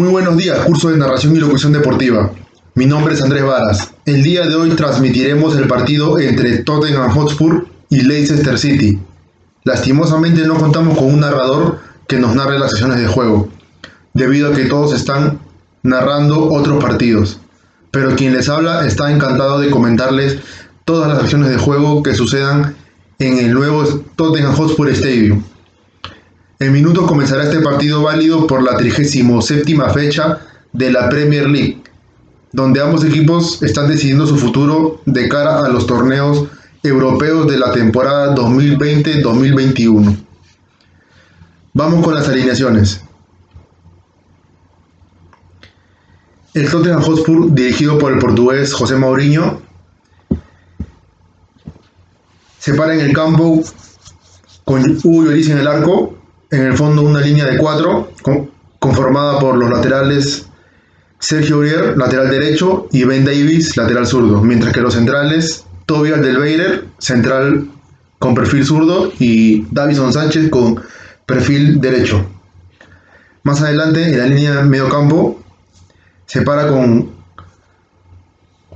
Muy buenos días, curso de narración y locución deportiva. Mi nombre es Andrés Varas. El día de hoy transmitiremos el partido entre Tottenham Hotspur y Leicester City. Lastimosamente no contamos con un narrador que nos narre las sesiones de juego, debido a que todos están narrando otros partidos. Pero quien les habla está encantado de comentarles todas las acciones de juego que sucedan en el nuevo Tottenham Hotspur Stadium. En minutos comenzará este partido válido por la 37 fecha de la Premier League, donde ambos equipos están decidiendo su futuro de cara a los torneos europeos de la temporada 2020-2021. Vamos con las alineaciones. El Tottenham Hotspur, dirigido por el portugués José Mourinho, se para en el campo con Hugo Lloris en el arco, en el fondo una línea de cuatro conformada por los laterales Sergio Urier, lateral derecho, y Ben Davis, lateral zurdo, mientras que los centrales Tobias Del central con perfil zurdo, y Davison Sánchez con perfil derecho. Más adelante, en la línea de medio campo, se para con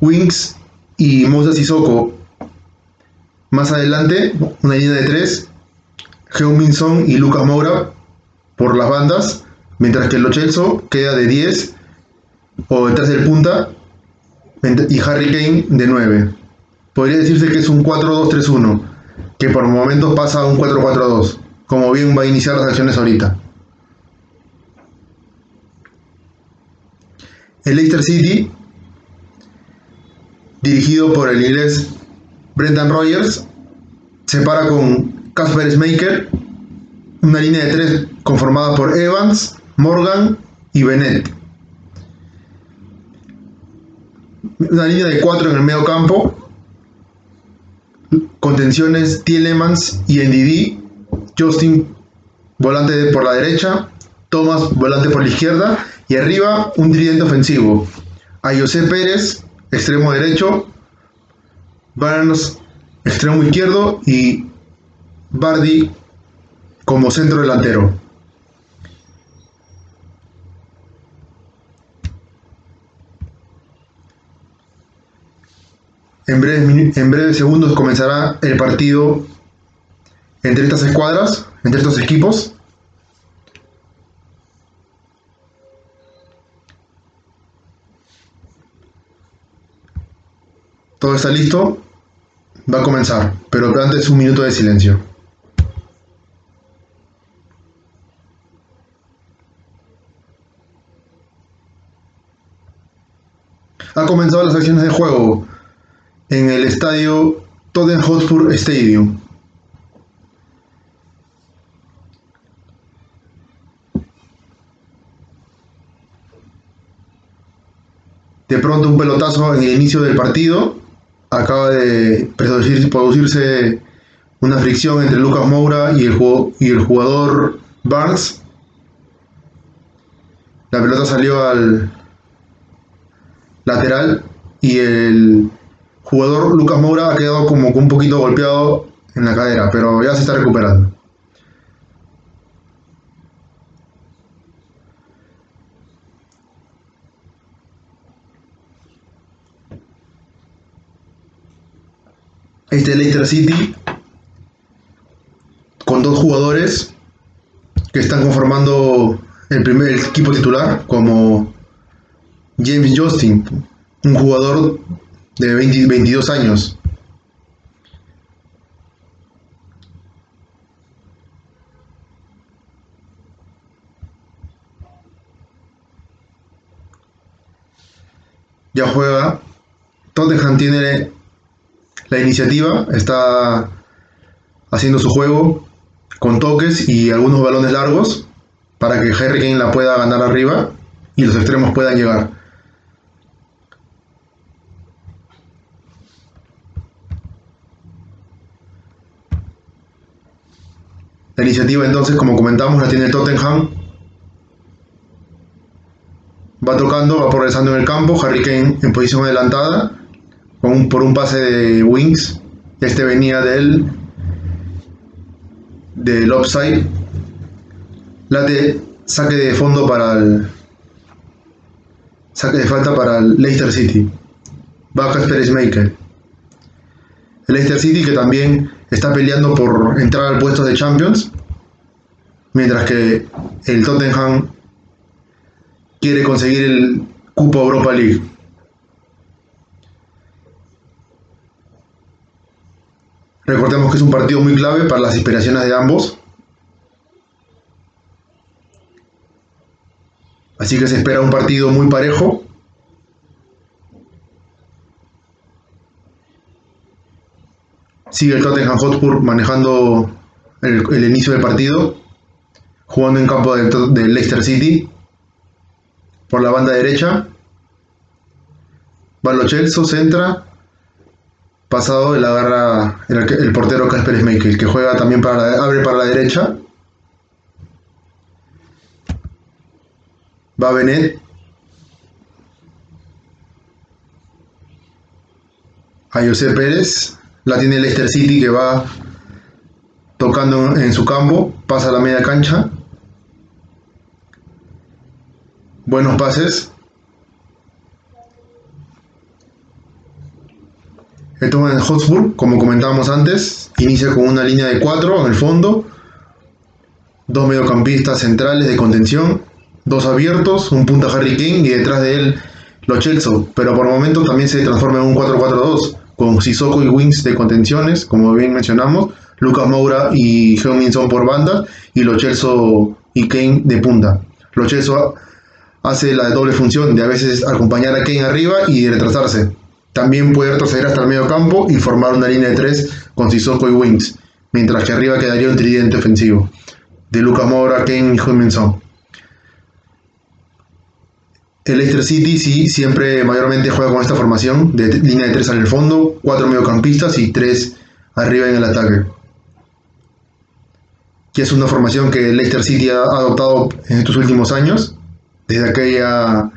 Wings y Moses Sissoko. Más adelante, una línea de tres, Heung-Min y Lucas Moura por las bandas, mientras que el Lochelso queda de 10 o detrás del punta y Harry Kane de 9. Podría decirse que es un 4-2-3-1, que por momentos pasa a un 4-4-2, como bien va a iniciar las acciones ahorita. El Leicester City, dirigido por el inglés Brendan Rogers, se para con Casper Smaker, una línea de tres conformada por Evans, Morgan y Bennett. Una línea de cuatro en el medio campo, contenciones Tielemans y NDD, Justin volante por la derecha, Thomas volante por la izquierda. Y arriba un tridente ofensivo. A José Pérez, extremo derecho, Barnes, extremo izquierdo. Y Bardi como centro delantero. En breves, en segundos comenzará el partido entre estas escuadras, entre estos equipos. Todo está listo. Va a comenzar, pero antes un minuto de silencio. Ha comenzado las acciones de juego en el estadio Tottenham Hotspur Stadium. De pronto un pelotazo en el inicio del partido. Acaba de producirse una fricción entre Lucas Moura y el, y el jugador Barnes. La pelota salió al, lateral y el jugador Lucas Moura ha quedado como un poquito golpeado en la cadera, pero ya se está recuperando. Este Leicester City con dos jugadores que están conformando el primer equipo titular como James Justin, un jugador de 22 años. Ya juega. Tottenham tiene la iniciativa, está haciendo su juego con toques y algunos balones largos para que Harry Kane la pueda ganar arriba y los extremos puedan llegar. La iniciativa entonces, como comentamos, la tiene Tottenham. Va tocando, va progresando en el campo, Harry Kane en posición adelantada, por un pase de Wings. Este venía del, del offside. Late saque de fondo para el, Saque de falta para el Leicester City. Va Casper Schmeichel. El Leicester City que también está peleando por entrar al puesto de Champions. Mientras que el Tottenham quiere conseguir el cupo Europa League. Recordemos que es un partido muy clave para las inspiraciones de ambos. Así que se espera un partido muy parejo. Sigue el Tottenham Hotspur manejando el, inicio del partido, jugando en campo del, Leicester City por la banda derecha. Va Chelsea, centra, pasado la agarra el, portero Casper Schmeichel, que juega también para abre para la derecha. Va Benet. A José Pérez. La tiene Leicester City que va tocando en su campo. Pasa a la media cancha. Buenos pases. El en Hotspur, como comentábamos antes, inicia con una línea de cuatro en el fondo, dos mediocampistas centrales de contención, dos abiertos, un punta Harry Kane y detrás de él Lo Chelsea, pero por momento también se transforma en un 4-4-2 con Sissoko y Wings de contenciones, como bien mencionamos, Lucas Moura y Heung-Min por banda y Lo Chelsea y Kane de punta. Lo Chelsea hace la doble función de a veces acompañar a Kane arriba y retrasarse. También puede retroceder hasta el medio campo y formar una línea de tres con Sissoko y Wings, mientras que arriba quedaría un tridente ofensivo de Lucas Moura, Kane y heung El Leicester City sí siempre mayormente juega con esta formación de línea de tres en el fondo, cuatro mediocampistas y tres arriba en el ataque. Que es una formación que el Leicester City ha adoptado en estos últimos años, desde aquella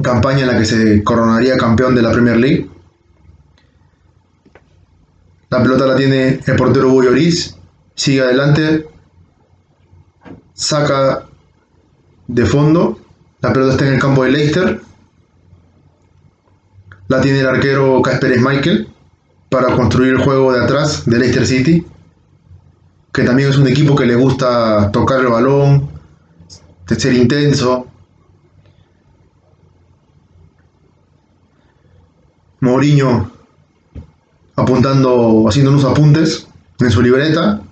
campaña en la que se coronaría campeón de la Premier League. La pelota la tiene el portero Hugo sigue adelante, saca de fondo, la pelota está en el campo de Leicester, la tiene el arquero Casper Michael para construir el juego de atrás de Leicester City, que también es un equipo que le gusta tocar el balón, ser intenso, Mourinho apuntando, haciendo unos apuntes en su libreta,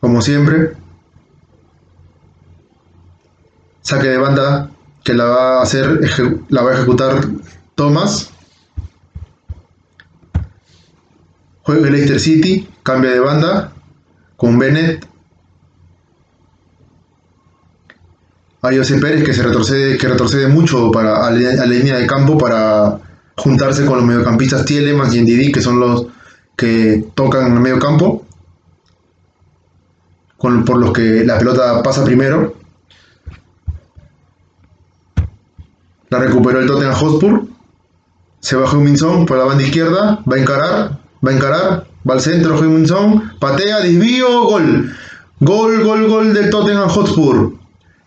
como siempre. Saque de banda que la va a hacer, la va a ejecutar Thomas. Juega el Leicester City, cambia de banda con Bennett a José Pérez que se retrocede, que retrocede mucho para, a, la, línea de campo para juntarse con los mediocampistas Tielemans y Ndidi, que son los que tocan en el medio campo, por los que la pelota pasa primero. La recuperó el Tottenham Hotspur. Se va Minson por la banda izquierda. Va a encarar. Va a encarar. Va al centro Minson. Patea, desvío, gol. Gol, gol, gol del Tottenham Hotspur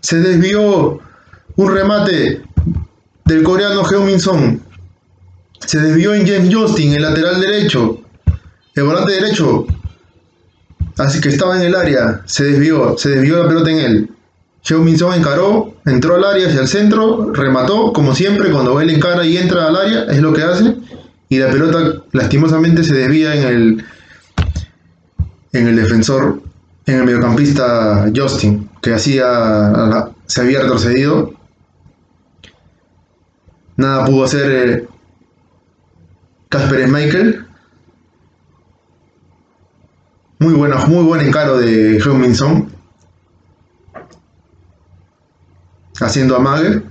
se desvió un remate del coreano Heung-Min. Se desvió en James Justin, el lateral derecho. El volante derecho. Así que estaba en el área. Se desvió. Se desvió la pelota en él. Heung-Min Son encaró. Entró al área hacia el centro. Remató. Como siempre, cuando él encara y entra al área. Es lo que hace. Y la pelota lastimosamente se desvía en el, en el defensor en el mediocampista Justin, que hacía, se había retrocedido. Nada pudo hacer eh, Casper Michael. Muy buena, muy buen encaro de Heung-Min Haciendo amague.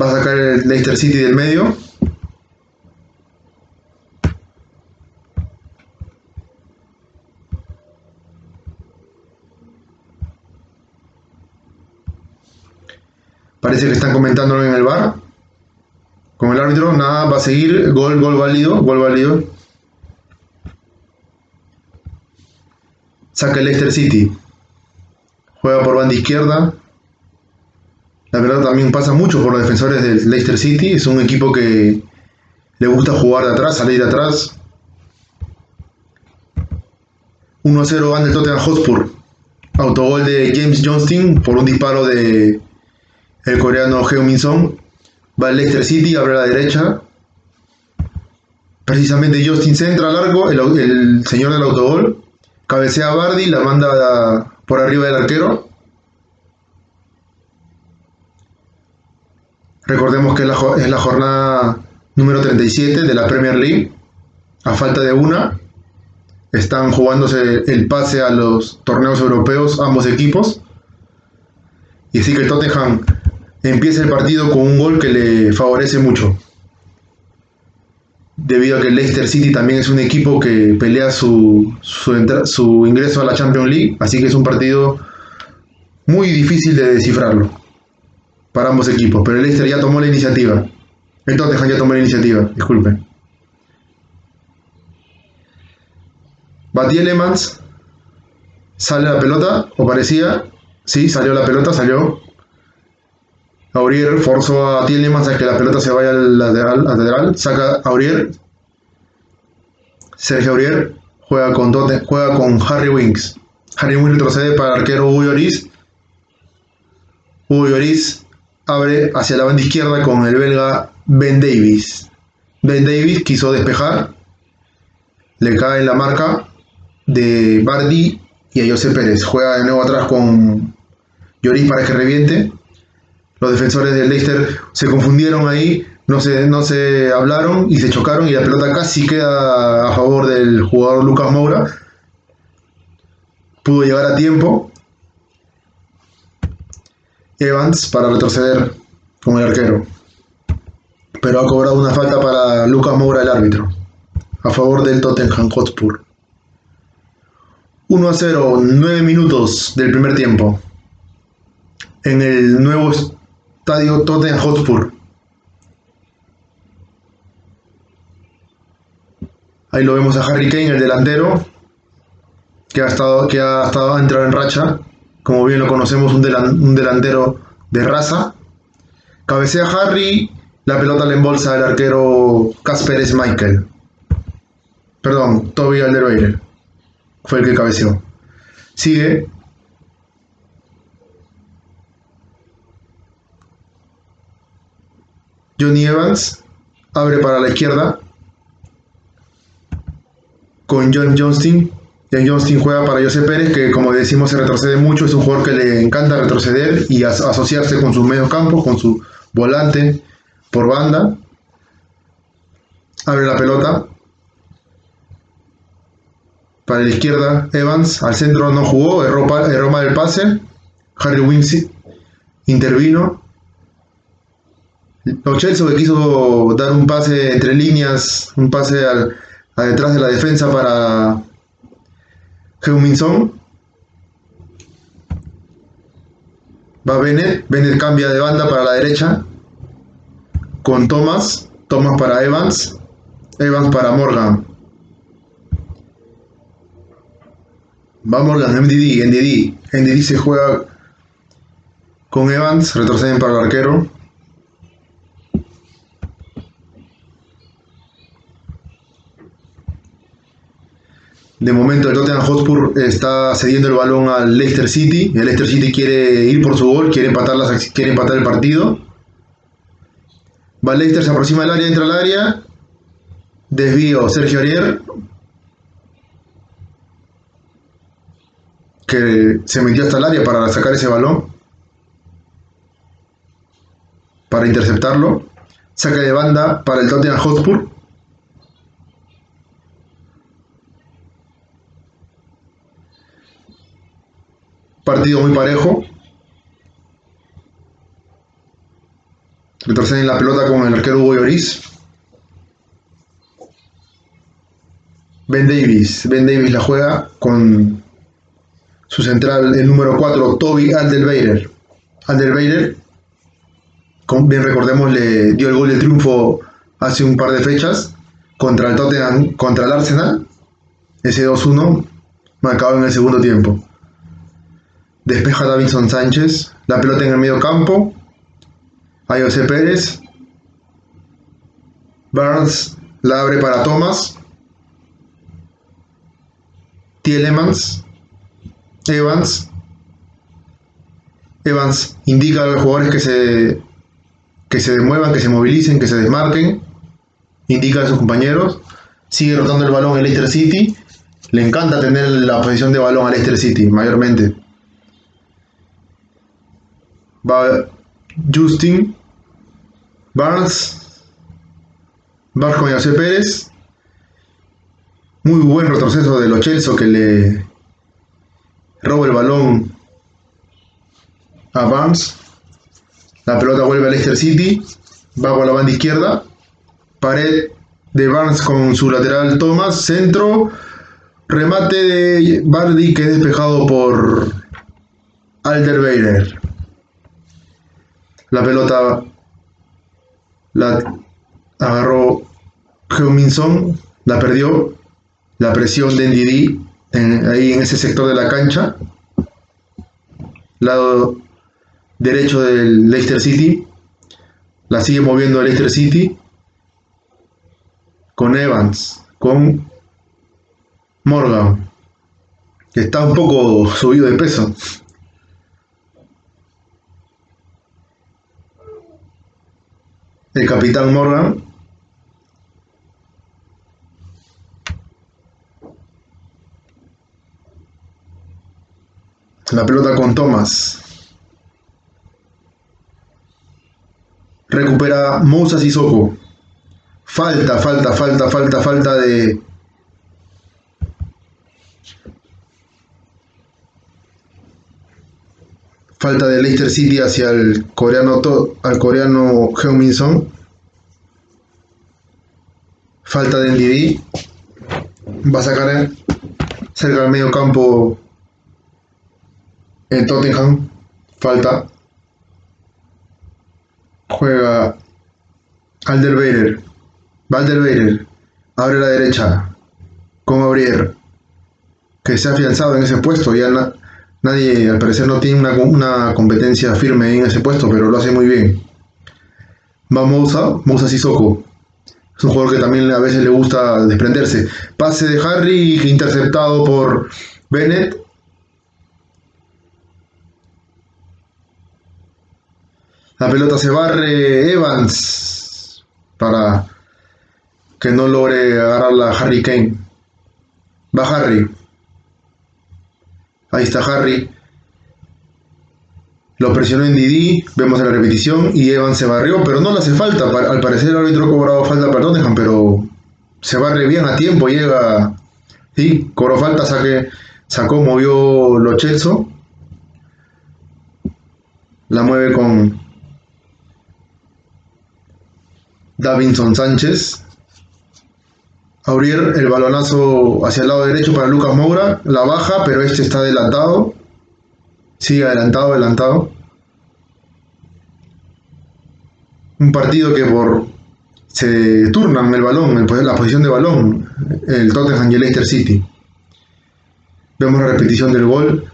Va a sacar el Leicester City del medio. Parece que están comentándolo en el bar. Con el árbitro, nada, va a seguir. Gol, gol válido, gol válido. Saca el Leicester City. juega por banda izquierda. La verdad también pasa mucho por los defensores del Leicester City. Es un equipo que le gusta jugar de atrás, salir de atrás. 1-0 van el Tottenham Hotspur. Autogol de James Johnston por un disparo de el coreano Heung-min Son. Va el Leicester City, abre a la derecha. Precisamente Justin centra largo, el, el señor del autogol. Cabecea a Bardi, la manda por arriba del arquero. Recordemos que es la, jornada número 37 de la Premier League. A falta de una, están jugándose el pase a los torneos europeos ambos equipos. Y así que Tottenham empieza el partido con un gol que le favorece mucho. Debido a que Leicester City también es un equipo que pelea su, su, ingreso a la Champions League. Así que es un partido muy difícil de descifrarlo para ambos equipos. Pero el Leicester ya tomó la iniciativa. El Tottenham ya tomó la iniciativa, disculpen. Elements sale la pelota, o parecía, sí, salió la pelota, salió. Aurier forzó a Tielemans a que la pelota se vaya al lateral, lateral saca Aurier. Sergio Aurier juega con, juega con Harry Winks. Harry Winks retrocede para el arquero Hugo Lloris. Hugo abre hacia la banda izquierda con el belga Ben Davis. Ben Davis quiso despejar, le cae en la marca de Bardi y a José Pérez. Juega de nuevo atrás con Lloris para que reviente. Los defensores del Leicester se confundieron ahí, no se, no se hablaron y se chocaron y la pelota casi queda a favor del jugador Lucas Moura. Pudo llegar a tiempo. Evans para retroceder con el arquero. Pero ha cobrado una falta para Lucas Moura, el árbitro, a favor del Tottenham Hotspur. 1 a 0, 9 minutos del primer tiempo. En el nuevo estadio Tottenham Hotspur. Ahí lo vemos a Harry Kane, el delantero, que ha estado, que ha estado a entrar en racha. Como bien lo conocemos, un, delantero de raza. Cabecea Harry, la pelota le embolsa el arquero Casper Michael. Perdón, Toby Alderweireld fue el que cabeceó. Sigue. Johnny Evans abre para la izquierda con John Johnston. John Johnston juega para José Pérez, que como decimos se retrocede mucho, es un jugador que le encanta retroceder y asociarse con sus medios campos, con su volante por banda. Abre la pelota, para la izquierda, Evans. Al centro no jugó, erró, mal el pase. Harry Winks intervino. Lo Chelsea que quiso dar un pase entre líneas, un pase al, a detrás de la defensa para Heuminson. Va Bennett, Bennett cambia de banda para la derecha con Thomas, Thomas para Evans, Evans para Morgan. Vamos Morgan, MDD, NDD. NDD se juega con Evans, retroceden para el arquero. De momento el Tottenham Hotspur está cediendo el balón al Leicester City. El Leicester City quiere ir por su gol, quiere empatar, las, quiere empatar el partido. Va Leicester, se aproxima al área, entra al área. Desvío Sergio Arier. que se metió hasta el área para sacar ese balón, para interceptarlo. Saca de banda para el Tottenham Hotspur. Partido muy parejo. Retroceden la pelota con el arquero Hugo Lloris. Ben Davis. Ben Davis la juega con su central, el número 4, Toby Alderweirer. Alderweirer, bien recordemos, le dio el gol de triunfo hace un par de fechas contra el Tottenham, contra el Arsenal. Ese 2-1 marcado en el segundo tiempo. Despeja Davinson Sánchez. La pelota en el medio campo. A José Pérez. Barnes la abre para Thomas. Tielemans. Evans. Evans indica a los jugadores que se, que se muevan, que se movilicen, que se desmarquen. Indica a sus compañeros. Sigue rotando el balón el Leicester City. Le encanta tener la posición de balón al Leicester City, mayormente. Va Justin. Barnes. Con José Pérez. Muy buen retroceso de los Chelsea que le roba el balón a Barnes. La pelota vuelve a Leicester City. Va por la banda izquierda. Pared de Barnes con su lateral Thomas. Centro. Remate de Bardi que es despejado por Alderweiler. La pelota la agarró Heuminson, la perdió. La presión de Ndidi ahí en ese sector de la cancha. Lado derecho del Leicester City. La sigue moviendo el Leicester City. Con Evans. Con Morgan. Que está un poco subido de peso. El capitán Morgan. La pelota con Thomas. recupera Moussa Sissoko. Falta, falta, falta, falta, falta de. Falta de Leicester City hacia el coreano, al coreano Heung-Min Falta de Ndidi. Va a sacar cerca del medio campo en Tottenham. Falta juega Alderweirer, Valderweirer, abre la derecha con Aurier, que se ha afianzado en ese puesto, ya nadie al parecer no tiene una, competencia firme en ese puesto, pero lo hace muy bien. Va Moussa, Moussa Sissoko, es un jugador que también a veces le gusta desprenderse. Pase de Harry interceptado por Bennett La pelota se barre Evans para que no logre agarrarla Harry Kane. Va Harry. Ahí está Harry. Lo presionó en Didi, vemos la repetición y Evans se barrió, pero no le hace falta. Al parecer el árbitro cobrado falta para Tottenham, pero se barre bien a tiempo, llega. Sí, cobró falta, saque, sacó, movió lo Chelso. La mueve con, Davinson Sánchez. Aurier el balonazo hacia el lado derecho para Lucas Moura. La baja, pero este está adelantado. Sigue adelantado, adelantado. Un partido que por se turnan el balón, la posición de balón, el Tottenham y el Leicester City. Vemos la repetición del gol.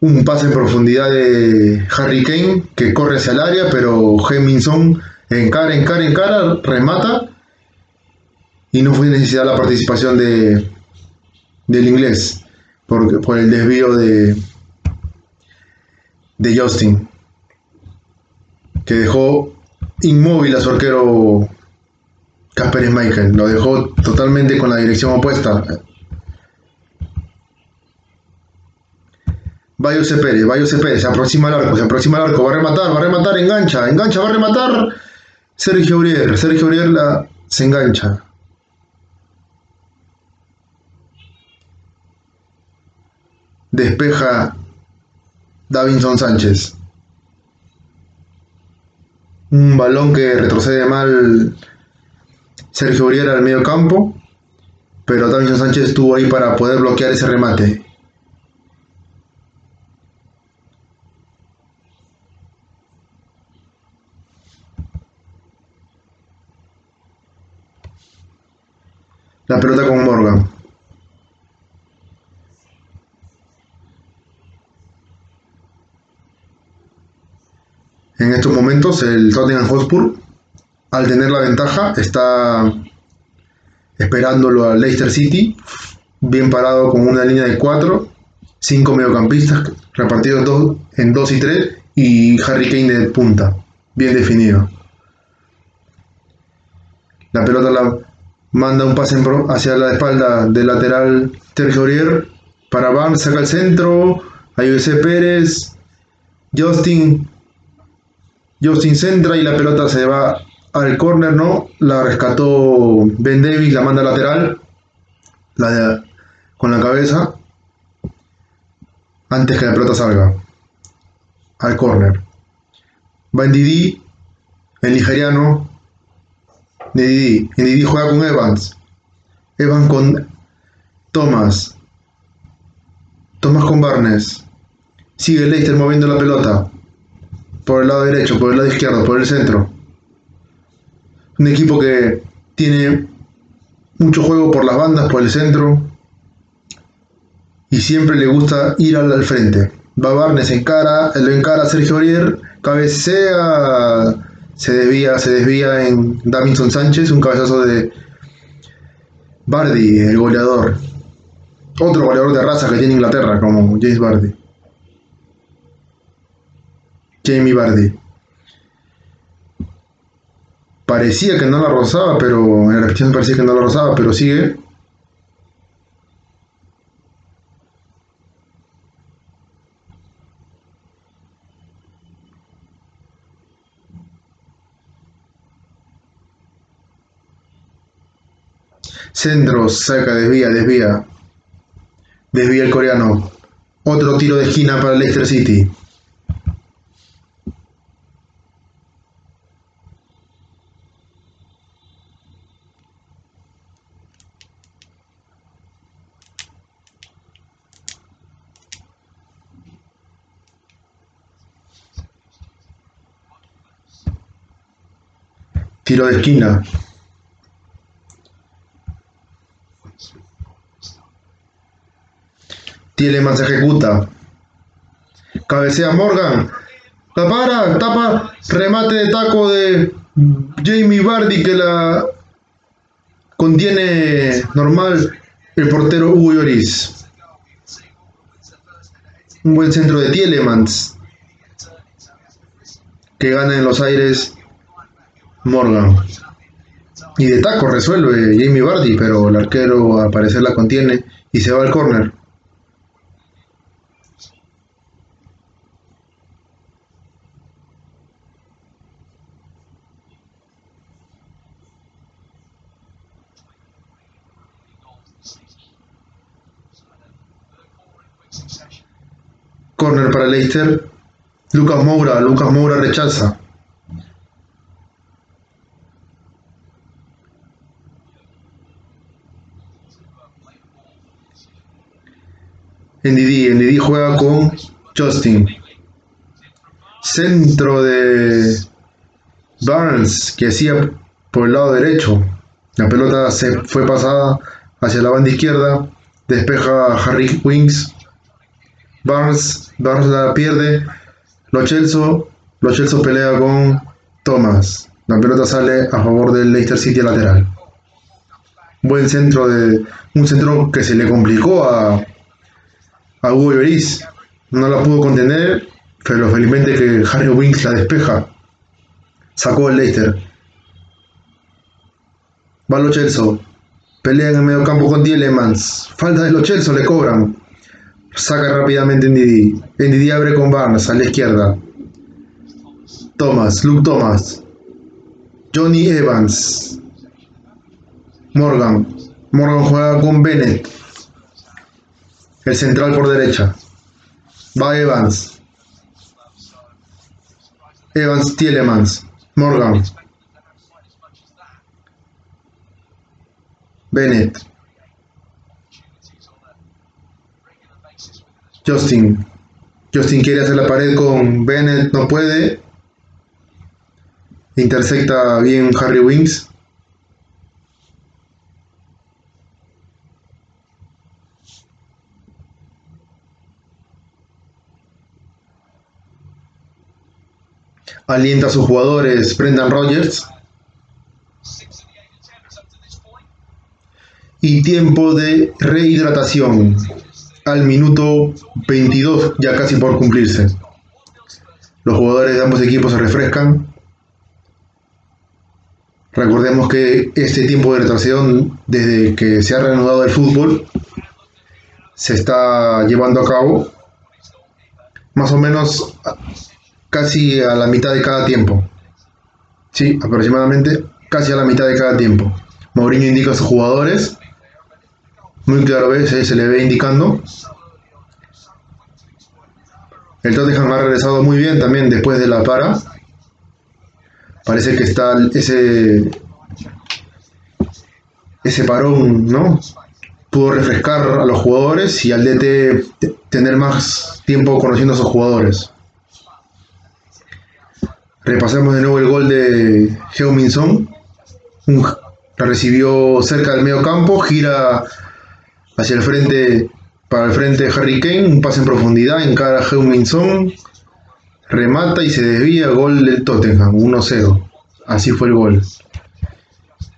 Un pase en profundidad de Harry Kane que corre hacia el área, pero Heminson encara, encara, encara, remata y no fue necesidad la participación de, del inglés por, por el desvío de, de Justin que dejó inmóvil a su arquero Casper Michael, lo dejó totalmente con la dirección opuesta. José Pérez, José Pérez, se aproxima al arco, se aproxima al arco, va a rematar, va a rematar, engancha, engancha, va a rematar Sergio Uriel, Sergio Uriel la, se engancha. Despeja Davinson Sánchez. Un balón que retrocede mal Sergio Uriel al medio campo, pero Davinson Sánchez estuvo ahí para poder bloquear ese remate. La pelota con Morgan. Estos momentos el Tottenham Hotspur, al tener la ventaja, está esperándolo al Leicester City, bien parado con una línea de 4, 5 mediocampistas repartidos en 2 y 3 y Harry Kane de punta, bien definido. La pelota la manda un pase hacia la espalda del lateral Sergio Aurier para Barnes, saca el centro, a José Pérez, Justin, Justin centra y la pelota se va al córner, ¿no? La rescató Ben Davis, la manda lateral, la con la cabeza, antes que la pelota salga al córner. Va en Didi, el nigeriano. Didi, en Didi juega con Evans. Evans con Thomas. Thomas con Barnes. Sigue Leicester moviendo la pelota. Por el lado derecho, por el lado izquierdo, por el centro. Un equipo que tiene mucho juego por las bandas, por el centro. Y siempre le gusta ir al frente. Va Barnes encara, lo encara Sergio Aurier, cabecea, se desvía, se desvía en Davinson Sánchez, un cabezazo de Bardi, el goleador. Otro goleador de raza que tiene Inglaterra, como James Bardi. Jamie Bardi. Parecía que no la rozaba, pero en la repetición parecía que no la rozaba, pero sigue Centro, saca, desvía, desvía. Desvía el coreano. Otro tiro de esquina para Leicester City. Tiro de esquina. Tielemans ejecuta. Cabecea Morgan. La para, tapa, remate de taco de Jamie Bardi que la contiene normal el portero Hugo Lloris. Un buen centro de Tielemans que gana en los aires Morgan. Y de taco resuelve Jamie Bardi, pero el arquero al parecer la contiene y se va al córner. Corner para Leicester. Lucas Moura. Lucas Moura rechaza. Ndidi. Ndidi juega con Justin. Centro de Barnes que hacía por el lado derecho. La pelota se fue pasada hacia la banda izquierda. Despeja Harry Wings. Barnes, Barnes la pierde. Lo Chelso, Lo Chelso pelea con Thomas. La pelota sale a favor del Leicester City lateral. Buen centro de. Un centro que se le complicó a, a Hugo. No la pudo contener, pero felizmente que Harry Winks la despeja. Sacó el Leicester. Va Lo Chelso. Pelea en el medio campo con Tielemans. Falta de Lo Chelso, le cobran. Saca rápidamente Ndidi. Ndidi abre con Barnes a la izquierda. Thomas, Luke Thomas. Johnny Evans. Morgan. Morgan juega con Bennett. El central por derecha. Va Evans. Evans Tielemans. Morgan. Bennett. Justin. Justin quiere hacer la pared con Bennett, no puede. Intersecta bien Harry Wings. Alienta a sus jugadores Brendan Rodgers. Y tiempo de rehidratación al minuto 22, ya casi por cumplirse. Los jugadores de ambos equipos se refrescan. Recordemos que este tiempo de retracción, desde que se ha reanudado el fútbol, se está llevando a cabo más o menos casi a la mitad de cada tiempo. Sí, aproximadamente casi a la mitad de cada tiempo. Mourinho indica a sus jugadores, muy claro se, se le ve indicando el Tottenham ha regresado muy bien también después de la para. Parece que está ese ese parón, ¿no? Pudo refrescar a los jugadores y al DT tener más tiempo conociendo a sus jugadores. Repasemos de nuevo el gol de Heung-Min La recibió cerca del medio campo, gira hacia el frente para el frente de Harry Kane, un pase en profundidad, en cara a remata y se desvía, gol del Tottenham, 1-0. Así fue el gol.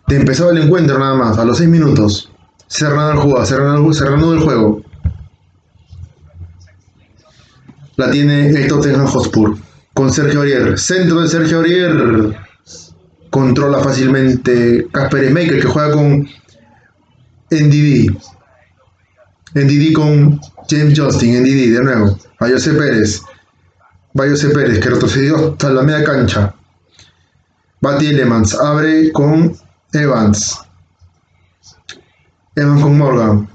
De empezaba el encuentro nada más, a los 6 minutos. Cerrando el juego, el juego. La tiene el Tottenham Hotspur. Con Sergio Aurier. Centro de Sergio Aurier. Controla fácilmente Casper Maker que juega con NDD. Didi con James Justin, Didi de nuevo. A José Pérez. Va José Pérez, que retrocedió hasta la media cancha. Va Elemans, abre con Evans. Evans con Morgan.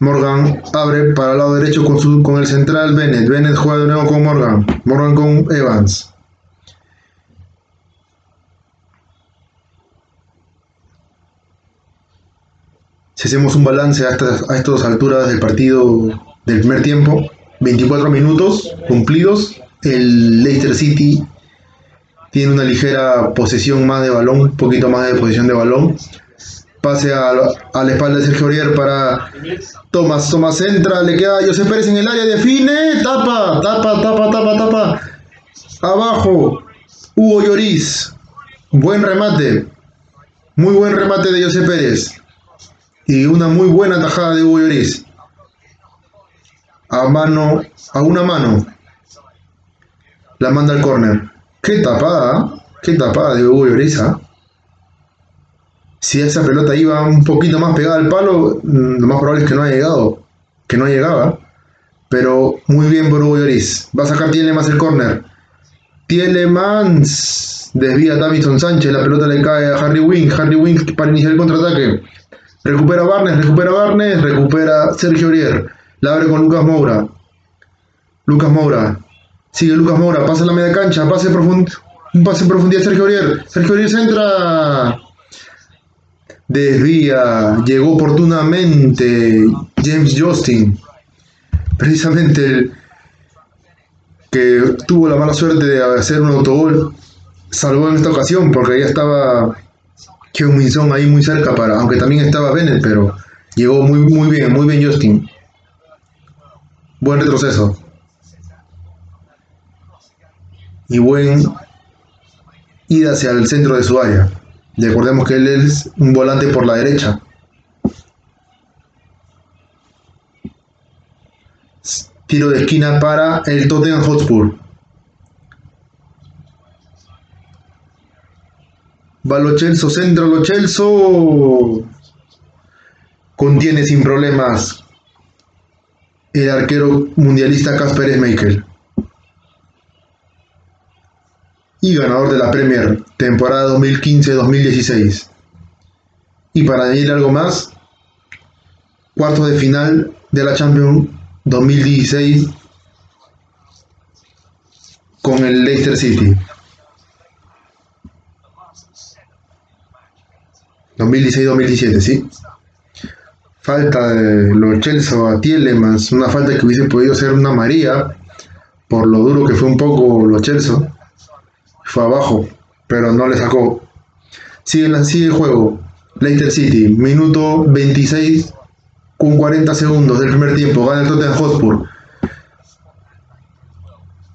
Morgan abre para el lado derecho con, su, el central Bennett. Bennett juega de nuevo con Morgan. Morgan con Evans. Si hacemos un balance a estas, a estas alturas del partido del primer tiempo, 24 minutos cumplidos, el Leicester City tiene una ligera posesión más de balón, un poquito más de posesión de balón. Pase a, la espalda de Sergio Aurier para Tomás. Tomás entra, le queda José Pérez en el área, define, tapa, tapa, tapa, tapa, tapa. Abajo, Hugo Lloris. Buen remate. Muy buen remate de José Pérez y una muy buena tajada de Hugo Lloris. A mano, a una mano. La manda al córner. Qué tapada, qué tapada de Hugo Lloris. ¿ah? Si esa pelota iba un poquito más pegada al palo, mm, lo más probable es que no haya llegado, que no llegaba. Pero muy bien por Hugo Lloris. Va a sacar más el córner. Tielemans desvía a Davison Sánchez, la pelota le cae a Harry Wink, Harry Wink para iniciar el contraataque. Recupera Barnes, recupera Barnes, recupera Sergio Orier. La abre con Lucas Moura. Lucas Moura. Sigue Lucas Moura, pasa la media cancha, pase profundo. Un pase en profundidad Sergio Orier. Sergio Orier entra. Desvía. Llegó oportunamente James Justin. Precisamente el que tuvo la mala suerte de hacer un autogol. Salvó en esta ocasión porque ya estaba Heung-Min ahí muy cerca para, aunque también estaba Bennett, pero llegó muy, muy bien, muy bien Justin. Buen retroceso. Y buen ida hacia el centro de su área. Recordemos que él es un volante por la derecha. Tiro de esquina para el Tottenham Hotspur. Va Lo Celso, centro Lo. Contiene sin problemas el arquero mundialista Casper Schmeichel. Y ganador de la Premier, temporada 2015-2016. Y para añadir algo más, cuartos de final de la Champions 2016 con el Leicester City. 2016-2017, ¿sí? Falta de los Chelsea a Tielemans, una falta que hubiese podido ser una María, por lo duro que fue un poco los Chelsea. Abajo, pero no le sacó. Sigue, sigue el juego. Leicester City, minuto 26 con 40 segundos del primer tiempo. Gana el Tottenham Hotspur.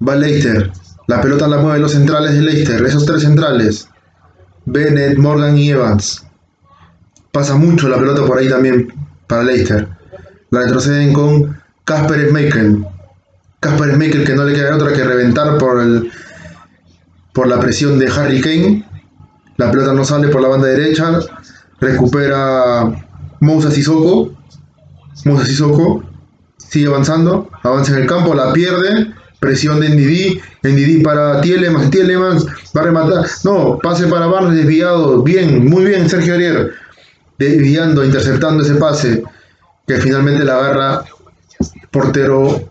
Va Leicester. La pelota la mueven los centrales de Leicester. Esos tres centrales. Bennett, Morgan y Evans. Pasa mucho la pelota por ahí también para Leicester. La retroceden con Casper Schmeichel. Casper Schmeichel que no le queda otra que reventar por, el, por la presión de Harry Kane. La pelota no sale por la banda derecha. Recupera Moussa Sissoko. Moussa Sissoko sigue avanzando. Avanza en el campo, la pierde. Presión de Ndidi. Ndidi para Tielemans. Tielemans va a rematar. No, pase para Barnes desviado. Bien, muy bien Sergio Arier. Desviando, interceptando ese pase. Que finalmente la agarra portero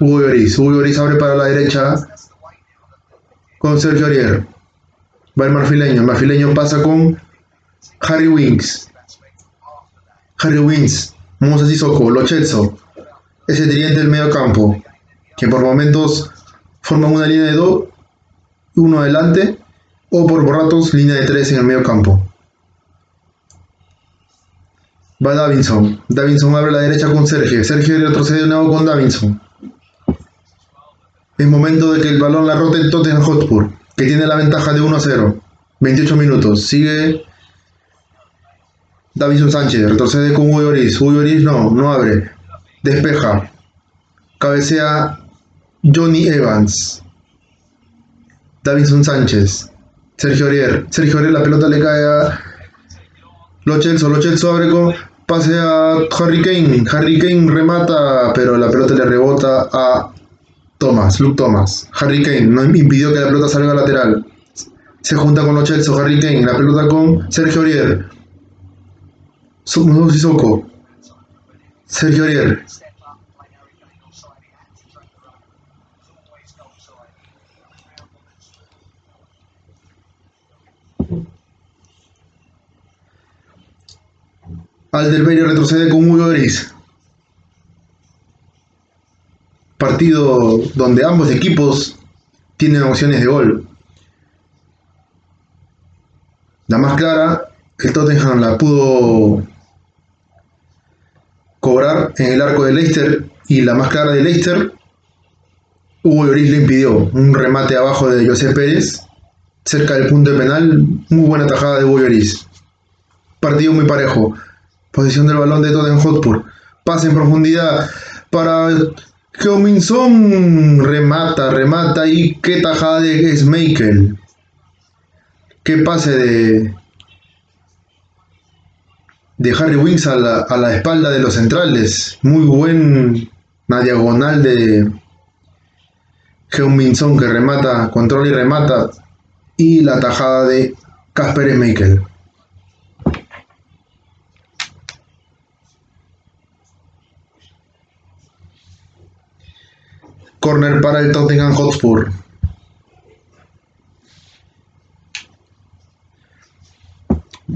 Hugo Lloris. Hugo Lloris abre para la derecha con Sergio Arier. Va el marfileño. El marfileño pasa con Harry Winks. Harry Winks. Musa Sissoko. Lo Chelso. Ese tridente del medio campo. Que por momentos forman una línea de dos. Uno adelante. O por ratos línea de tres en el medio campo. Va Davinson. Davinson abre la derecha con Sergio. Sergio retrocede de nuevo con Davinson. Es momento de que el balón la rote el Tottenham Hotspur, que tiene la ventaja de 1 a 0. 28 minutos. Sigue Davinson Sánchez. Retrocede con Hugo Lloris. Hugo Lloris no, no abre. Despeja. Cabecea Johnny Evans. Davinson Sánchez. Sergio Arier. Sergio Arier, la pelota le cae a Lo Chelso. Lo Chelso abre con pase a Harry Kane. Harry Kane remata, pero la pelota le rebota a Thomas, Luke Thomas. Harry Kane no impidió que la pelota salga lateral. Se junta con los Chelsea, Harry Kane. La pelota con Sergio Orier. Sissoko. Sergio Orier. Alderweireld retrocede con Hugo Lloris. Partido donde ambos equipos tienen opciones de gol. La más clara, el Tottenham la pudo cobrar en el arco de Leicester y la más clara de Leicester, Hugo Lloris le impidió un remate abajo de José Pérez, cerca del punto de penal, muy buena tajada de Hugo Lloris. Partido muy parejo. Posición del balón de Tottenham Hotspur. Pase en profundidad para Geominson. Remata, remata y qué tajada de Schmeichel. Qué pase de, de Harry Winks a la, a la espalda de los centrales. Muy buen una diagonal de Geominson que remata, controla y remata. Y la tajada de Casper Schmeichel. Corner para el Tottenham Hotspur.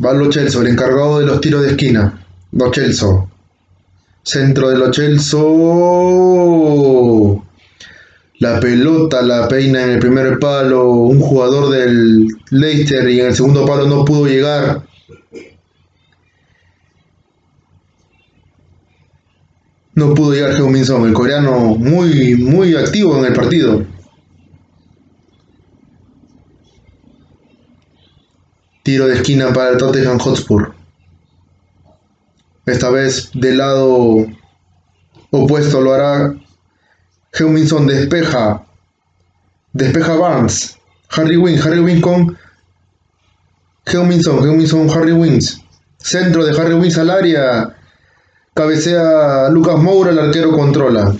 Va Lo Celso, el encargado de los tiros de esquina. Centro de Lo Celso. La pelota la peina en el primer palo. Un jugador del Leicester y en el segundo palo no pudo llegar. No pudo llegar Heung Min Son, el coreano muy, muy activo en el partido. Tiro de esquina para el Tottenham Hotspur. Esta vez del lado opuesto lo hará Heung Min Son, despeja. Despeja Barnes. Harry Wing, Harry Wing con Heung Min Son, Heung Min Son, Harry Wings. Centro de Harry Wings al área Cabecea Lucas Moura, el arquero controla.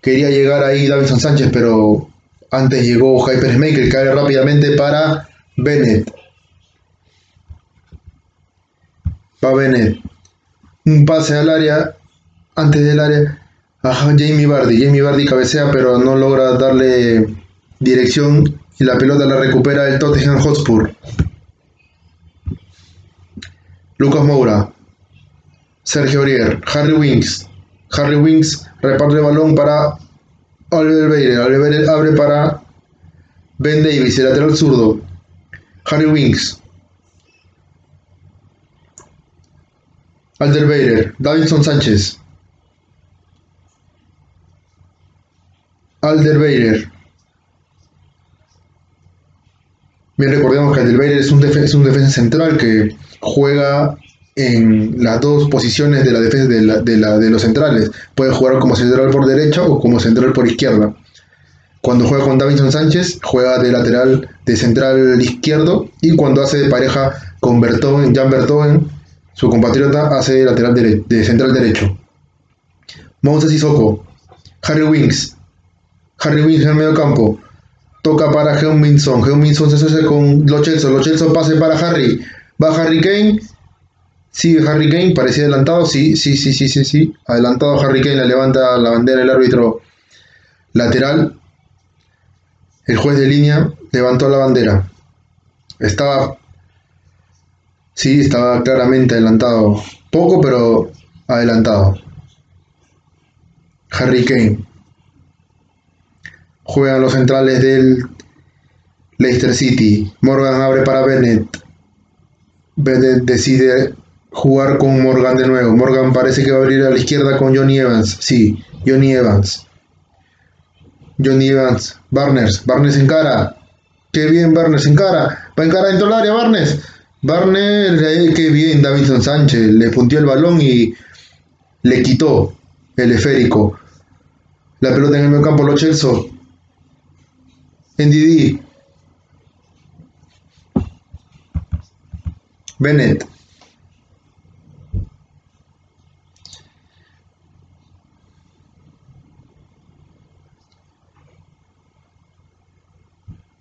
Quería llegar ahí Davidson Sánchez, pero antes llegó Hyper cae rápidamente para Bennett. Va Bennett. Un pase al área, antes del área, a Jamie Bardi. Jamie Bardi cabecea, pero no logra darle dirección y la pelota la recupera el Tottenham Hotspur. Lucas Moura. Sergio Aurier, Harry Winks. Harry Winks reparte el balón para Oliver Bailey. Oliver abre para Ben Davis, el lateral zurdo. Harry Winks. Alder Davidson Sánchez. Alderweireld. Bien, recordemos que Alderweireld es un, es un defensa central que juega en las dos posiciones de la defensa de, de, los centrales. Puede jugar como central por derecha o como central por izquierda. Cuando juega con Davinson Sánchez, juega de lateral de central izquierdo y cuando hace de pareja con Bertoven, Jan Bertoven, su compatriota, hace de lateral de, central derecho. Moses Sissoko, Harry Winks, Harry Winks en el medio campo, toca para Heung-Min-Son, Heung-Min-Son se hace con Lo Celso, pase para Harry, va Harry Kane, Sigue Harry Kane, parecía adelantado, sí, sí, sí, sí, sí, sí. Adelantado Harry Kane, le levanta la bandera el árbitro lateral. El juez de línea levantó la bandera. Estaba, sí, estaba claramente adelantado. Poco, pero adelantado. Harry Kane. Juegan los centrales del Leicester City. Morgan abre para Bennett. Bennett decide jugar con Morgan de nuevo. Morgan parece que va a abrir a la izquierda con Johnny Evans. Sí, Johnny Evans. Johnny Evans. Barnes. Barnes en cara. Qué bien Barnes en cara. Va en cara dentro del área Barnes. Barnes, eh, qué bien Davidson Sánchez. Le puntió el balón y le quitó el esférico. La pelota en el medio campo, lo Chelso. Didi. Bennett.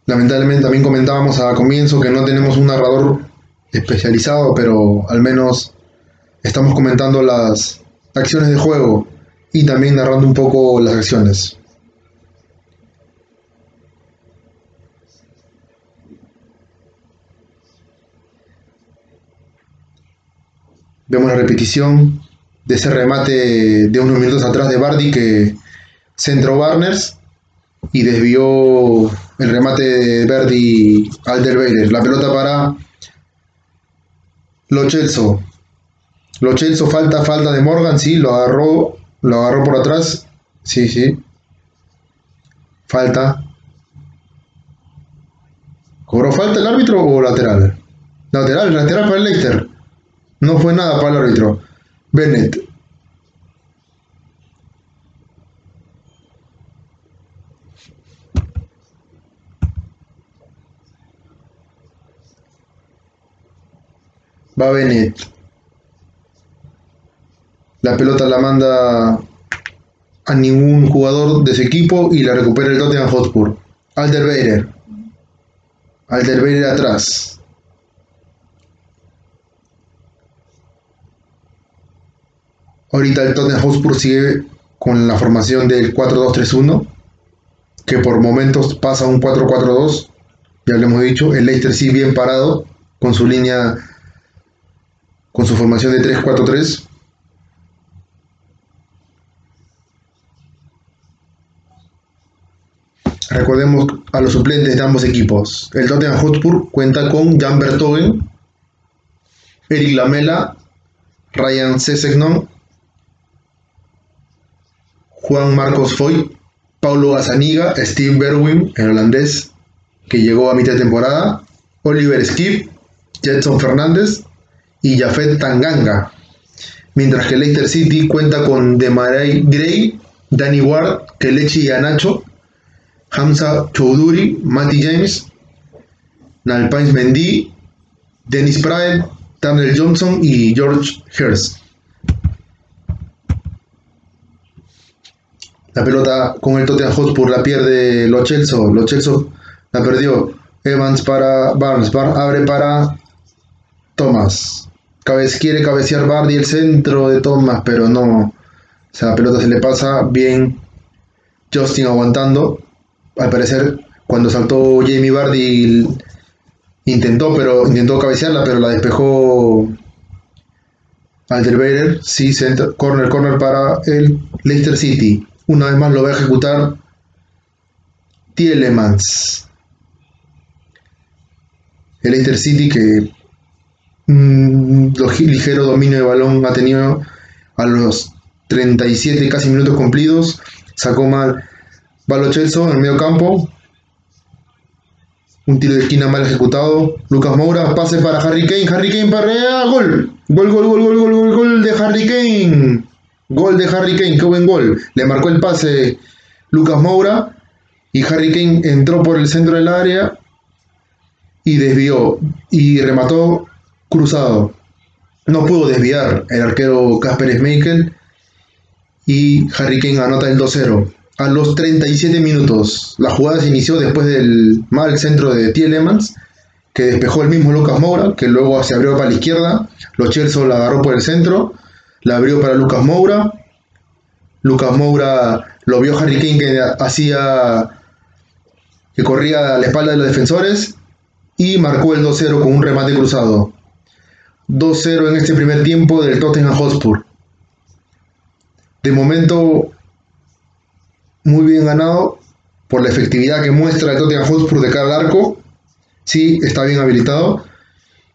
Lamentablemente también comentábamos a comienzo que no tenemos un narrador especializado, pero al menos estamos comentando las acciones de juego y también narrando un poco las acciones. Vemos la repetición de ese remate de unos minutos atrás de Bardi que centró Barners y desvió el remate de Verdi Alderweireld. La pelota para Lo Celso. Lo Celso, falta, falta de Morgan, sí, lo agarró, lo agarró por atrás. Sí, sí. Falta. ¿Cobró falta el árbitro o lateral? Lateral, lateral para el Leicester. No fue nada para el árbitro. Bennett. Va Bennett. La pelota la manda a ningún jugador de ese equipo y la recupera el Tottenham Hotspur. Alderweireld. Alderweireld atrás. Ahorita el Tottenham Hotspur sigue con la formación del 4-2-3-1, que por momentos pasa un 4-4-2, ya lo hemos dicho, el Leicester sí bien parado, con su línea con su formación de 3-4-3. Recordemos a los suplentes de ambos equipos. El Tottenham Hotspur cuenta con Jan Bertogen, Eric Lamela, Ryan Sessegnon, Juan Marcos Foy, Paulo Azaniga, Steve Berwin, el holandés que llegó a mitad de temporada, Oliver Skip, Jetson Fernández, y Jafet Tanganga, mientras que Leicester City cuenta con Demaray Gray, Danny Ward, Kelechi Anacho, Hamza Choudhury, Matty James, Nalpines Mendy, Dennis Pratt, Daniel Johnson y George Hurst. La pelota con el Tottenham Hotspur la pierde Lo Celso. Lo Celso la perdió. Evans para Barnes. Barnes abre para Thomas quiere cabecear Bardi el centro de Thomas, pero no. O sea, la pelota se le pasa bien. Justin aguantando. Al parecer, cuando saltó Jamie Bardi, intentó, pero intentó cabecearla, pero la despejó Alderweireld. Sí, corner, corner para el Leicester City. Una vez más lo va a ejecutar Tielemans. El Leicester City que un ligero dominio de balón ha tenido a los 37 casi minutos cumplidos. Sacó mal Va Lo Celso en el medio campo. Un tiro de esquina mal ejecutado. Lucas Moura, pase para Harry Kane. Harry Kane para gol. Gol, gol, gol, gol, gol, gol, gol de Harry Kane. Gol de Harry Kane, qué buen gol. Le marcó el pase Lucas Moura. Y Harry Kane entró por el centro del área y desvió. Y remató cruzado. No pudo desviar el arquero Casper Schmeichel. Y Harry Kane anota el 2-0 a los 37 minutos. La jugada se inició después del mal centro de Tielemans, que despejó el mismo Lucas Moura, que luego se abrió para la izquierda. Los Chelsea la agarró por el centro, la abrió para Lucas Moura. Lucas Moura lo vio Harry Kane que hacía que corría a la espalda de los defensores y marcó el 2-0 con un remate cruzado. 2-0 en este primer tiempo del Tottenham Hotspur. De momento muy bien ganado por la efectividad que muestra el Tottenham Hotspur de cara al arco. Sí, está bien habilitado.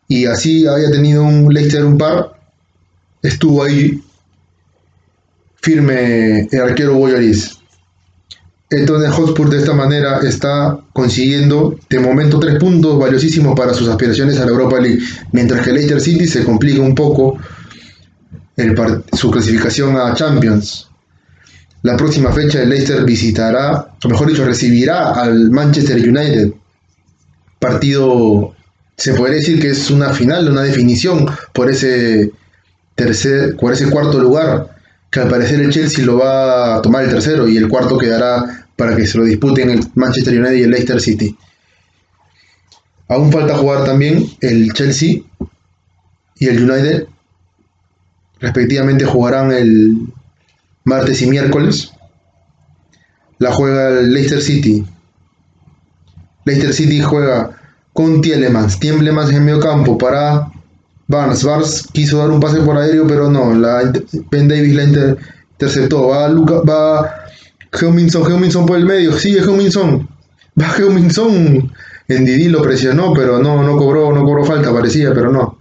Y así había tenido un Leicester un par. Estuvo ahí firme el arquero Boyaris. Tottenham Hotspur de esta manera está consiguiendo de momento tres puntos valiosísimos para sus aspiraciones a la Europa League, mientras que Leicester City se complica un poco su clasificación a Champions. La próxima fecha el Leicester visitará, o mejor dicho, recibirá al Manchester United. Partido, se podría decir que es una final, una definición por ese tercer, por ese cuarto lugar, que al parecer el Chelsea lo va a tomar el tercero y el cuarto quedará para que se lo disputen el Manchester United y el Leicester City. Aún falta jugar también el Chelsea y el United. Respectivamente jugarán el martes y miércoles. La juega el Leicester City. Leicester City juega con Tielemans. Tielemans en medio campo para Barnes. Barnes quiso dar un pase por aéreo, pero no. La, ben Davis la interceptó. Va Luca, va Heuminson, por el medio. Sigue Heuminson. Va Heuminson. En Didi lo presionó, pero no, no cobró, no cobró falta, parecía, pero no.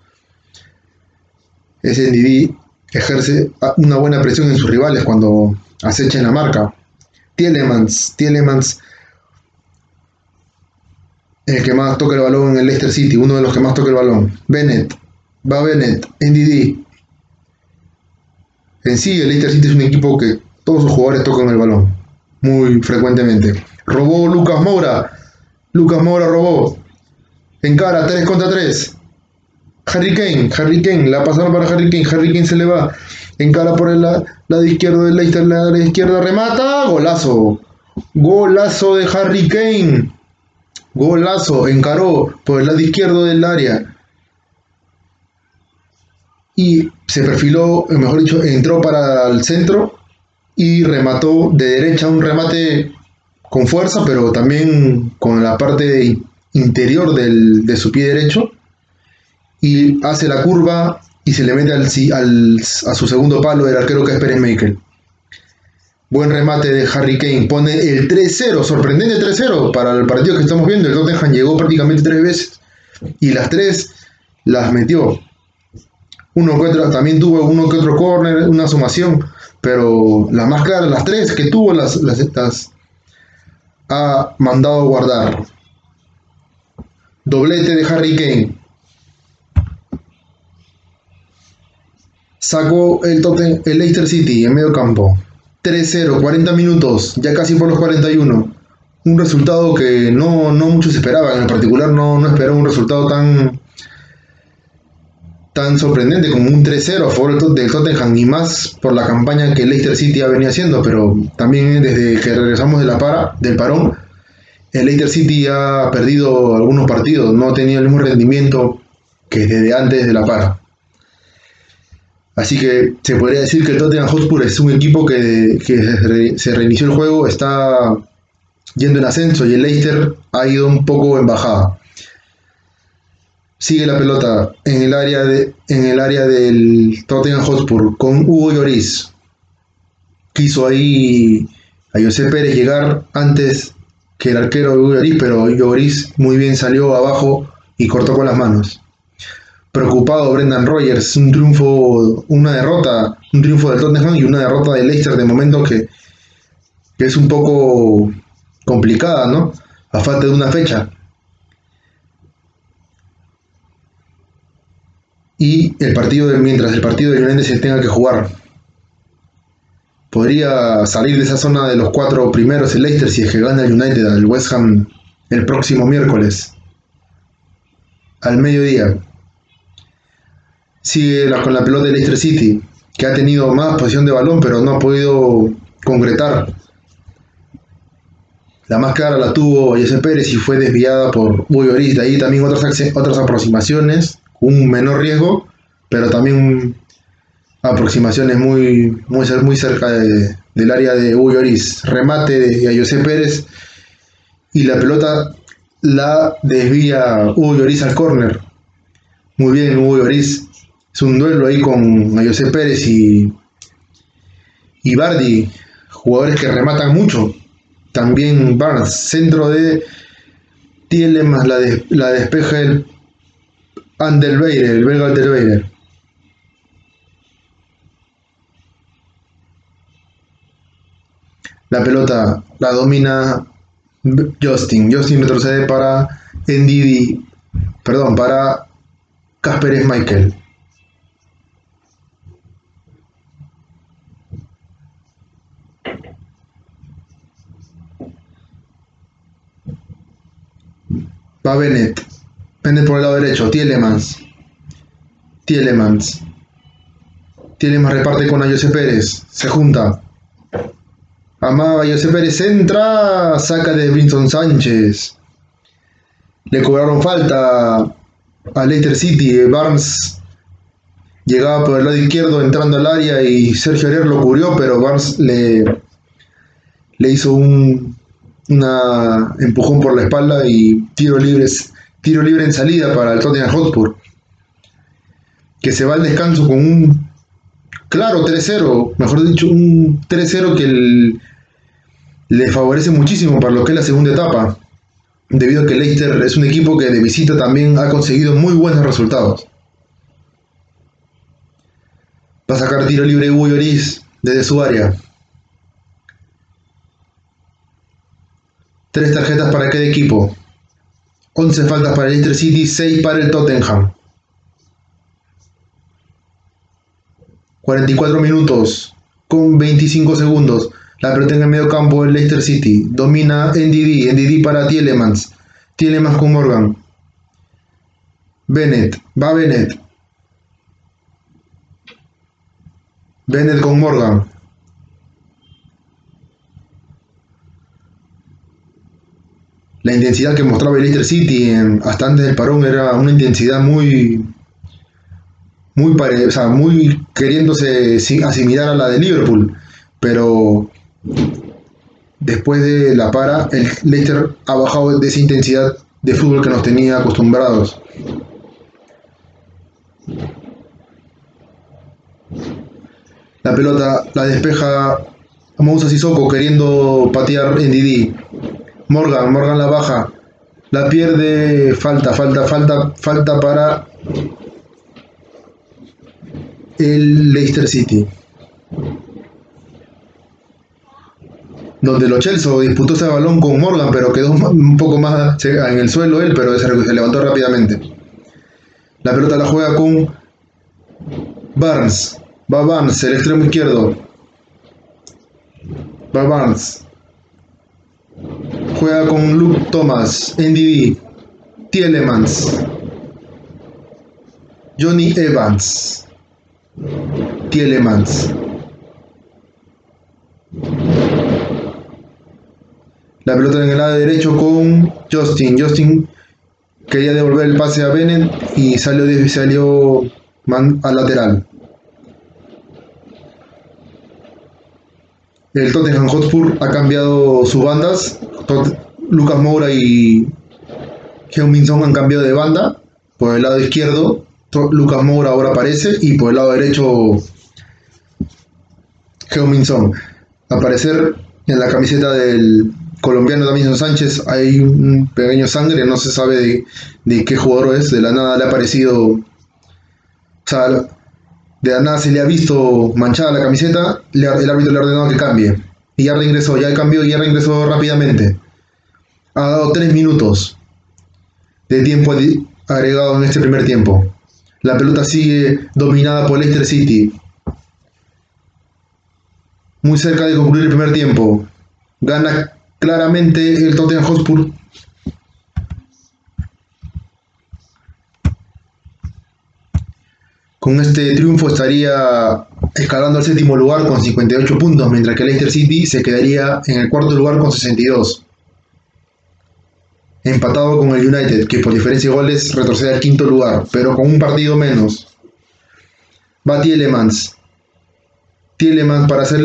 Ese Didi ejerce una buena presión en sus rivales cuando acechen la marca. Tielemans, Tielemans, el que más toca el balón en el Leicester City, uno de los que más toca el balón. Bennett, va Bennett, NDD. En sí, el Leicester City es un equipo que todos sus jugadores tocan el balón, muy frecuentemente. Robó Lucas Moura, Lucas Moura robó. Encara 3 contra 3. Harry Kane, Harry Kane, la pasaron para Harry Kane, Harry Kane se le va, encara por el lado izquierdo del Leicester, la izquierda remata, golazo, golazo de Harry Kane, golazo, encaró por el lado izquierdo del área y se perfiló, mejor dicho, entró para el centro y remató de derecha un remate con fuerza, pero también con la parte interior de su pie derecho y hace la curva y se le mete al, a su segundo palo el arquero Casper Michael. Buen remate de Harry Kane. Pone el 3-0, sorprendente 3-0 para el partido que estamos viendo. El Tottenham llegó prácticamente tres veces y las tres las metió. Uno que otro, también tuvo uno que otro corner, una sumación, pero las más claras, las tres que tuvo, las, las, ha mandado guardar. Doblete de Harry Kane. Sacó el, Totten, el Leicester City en medio campo. 3-0, 40 minutos, ya casi por los 41. Un resultado que no, no muchos esperaban, en particular no, no un resultado tan, tan sorprendente como un 3-0 a favor del Tottenham, ni más por la campaña que Leicester City ha venido haciendo, pero también desde que regresamos de la para, del parón, el Leicester City ha perdido algunos partidos, no ha tenido el mismo rendimiento que desde antes de la para. Así que se podría decir que el Tottenham Hotspur es un equipo que, se reinició el juego, está yendo en ascenso y el Leicester ha ido un poco en bajada. Sigue la pelota en el área, de, en el área del Tottenham Hotspur con Hugo Lloris. Quiso ahí a José Pérez llegar antes que el arquero de Hugo Lloris, pero Lloris muy bien salió abajo y cortó con las manos preocupado Brendan Rogers, un triunfo, una derrota, un triunfo del Tottenham y una derrota de Leicester de momento que, es un poco complicada, ¿no? A falta de una fecha. Y el partido, de, mientras el partido de United se tenga que jugar. Podría salir de esa zona de los cuatro primeros el Leicester si es que gana el United al West Ham el próximo miércoles. Al mediodía. Sigue con la pelota de Leicester City, que ha tenido más posición de balón, pero no ha podido concretar. La más clara la tuvo Jesse Pérez y fue desviada por Uy Oris. De ahí también otras, otras aproximaciones, un menor riesgo, pero también aproximaciones muy, muy, muy cerca del área de Uy Oris. Remate de José Pérez y la pelota la desvía Uy Oris al córner. Muy bien, Uy Oris. Es un duelo ahí con José Pérez y, y Bardi, jugadores que rematan mucho. También Barnes, centro de Tielemans, la, la despeja el Andelweider, el belga Andelweider. La pelota la domina Justin. Justin retrocede para Ndidi, perdón, para Casper Michael. Va Bennett. Bennett por el lado derecho. Tielemans. Tielemans. Tielemans reparte con Ayose Pérez. Se junta. Amaba Ayose Pérez entra. Saca de Brinson Sánchez. Le cobraron falta a Leicester City. Barnes llegaba por el lado izquierdo entrando al área y Sergio Herrera lo cubrió, pero Barnes le, le hizo un, una empujón por la espalda y tiro libre, tiro libre en salida para el Tottenham Hotspur, que se va al descanso con un claro 3-0, mejor dicho, un 3-0 que le favorece muchísimo para lo que es la segunda etapa, debido a que Leicester es un equipo que de visita también ha conseguido muy buenos resultados. Va a sacar tiro libre Hugo desde su área. Tres tarjetas para cada equipo. 11 faltas para el Leicester City, 6 para el Tottenham. 44 minutos con 25 segundos. La pelota en medio campo del Leicester City. Domina NDD. NDD para Tielemans. Tielemans con Morgan. Bennett. Va Bennett. Bennett con Morgan. La intensidad que mostraba el Leicester City hasta antes del parón era una intensidad muy muy queriéndose asimilar a la de Liverpool, pero después de la para, el Leicester ha bajado de esa intensidad de fútbol que nos tenía acostumbrados. La pelota la despeja Moussa Sissoko queriendo patear en Didi. Morgan, Morgan la baja. La pierde. Falta, falta, falta, falta para el Leicester City. Donde lo Chelsea disputó ese balón con Morgan, pero quedó un poco más en el suelo él, pero se levantó rápidamente. La pelota la juega con Barnes. Va Barnes, el extremo izquierdo. Va Barnes. Juega con Luke Thomas, NDD, Tielemans, Johnny Evans, Tielemans. La pelota en el lado derecho con Justin. Justin quería devolver el pase a Bennett y salió, salió al lateral. El Tottenham Hotspur ha cambiado sus bandas. Lucas Moura y heung Song han cambiado de banda. Por el lado izquierdo, Lucas Moura ahora aparece y por el lado derecho, heung Song. Aparecer en la camiseta del colombiano Davison Sánchez hay un pequeño sangre, no se sabe de, qué jugador es, de la nada le ha parecido. O sea, de la nada se le ha visto manchada la camiseta, el árbitro le ha ordenado que cambie. Y ya reingresó, ya cambió y ya reingresó rápidamente. Ha dado 3 minutos de tiempo agregado en este primer tiempo. La pelota sigue dominada por Leicester City. Muy cerca de concluir el primer tiempo. Gana claramente el Tottenham Hotspur. Con este triunfo estaría escalando al séptimo lugar con 58 puntos, mientras que Leicester City se quedaría en el cuarto lugar con 62 empatado con el United, que por diferencia de goles retrocede al quinto lugar, pero con un partido menos. Va Tielemans. Tielemans para hacer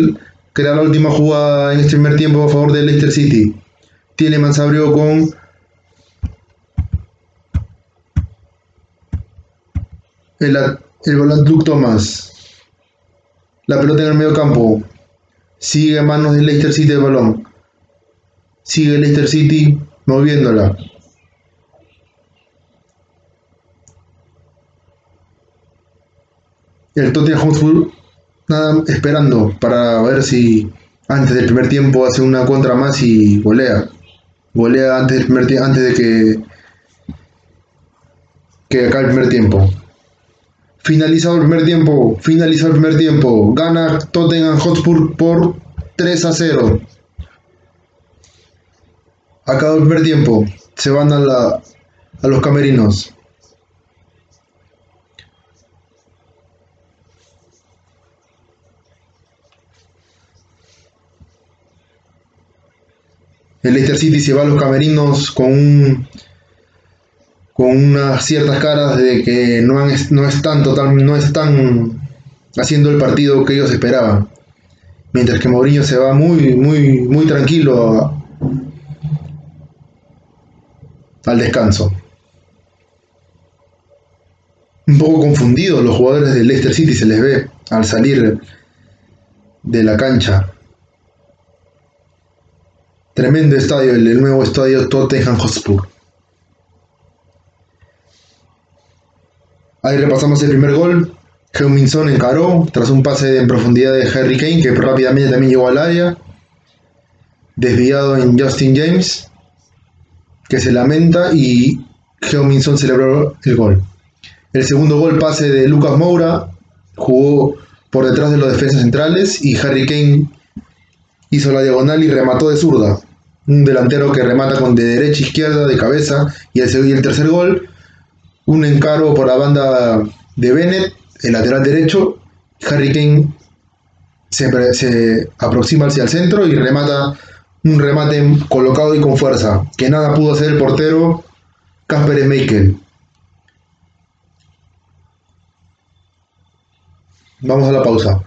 crear la última jugada en este primer tiempo a favor del Leicester City. Tielemans abrió con el, el volante Luke Thomas. La pelota en el medio campo. Sigue en manos del Leicester City el balón. Sigue el Leicester City moviéndola. El Tottenham Hotspur nada esperando para ver si antes del primer tiempo hace una contra más y golea. Golea antes del primer antes de que que acá el primer tiempo. Finalizado el primer tiempo, finalizado el primer tiempo, gana Tottenham Hotspur por 3 a 0. Acabó el primer tiempo. Se van a, la, a los camerinos. El Leicester City se va a los camerinos con con unas ciertas caras de que no, han, no están total, no están haciendo el partido que ellos esperaban. Mientras que Mourinho se va muy, muy, muy tranquilo al descanso. Un poco confundidos los jugadores del Leicester City se les ve al salir de la cancha. Tremendo estadio, el nuevo estadio Tottenham Hotspur. Ahí repasamos el primer gol. Heuminson encaró tras un pase en profundidad de Harry Kane que rápidamente también llegó al área. Desviado en Justin James que se lamenta y Minson celebró el gol. El segundo gol pase de Lucas Moura, jugó por detrás de los defensas centrales y Harry Kane hizo la diagonal y remató de zurda. Un delantero que remata con de derecha a izquierda, de cabeza. Y el, el tercer gol, un encargo por la banda de Bennett, el lateral derecho. Harry Kane se, se aproxima hacia el centro y remata un remate colocado y con fuerza, que nada pudo hacer el portero Casper Schmeichel. Vamos a la pausa.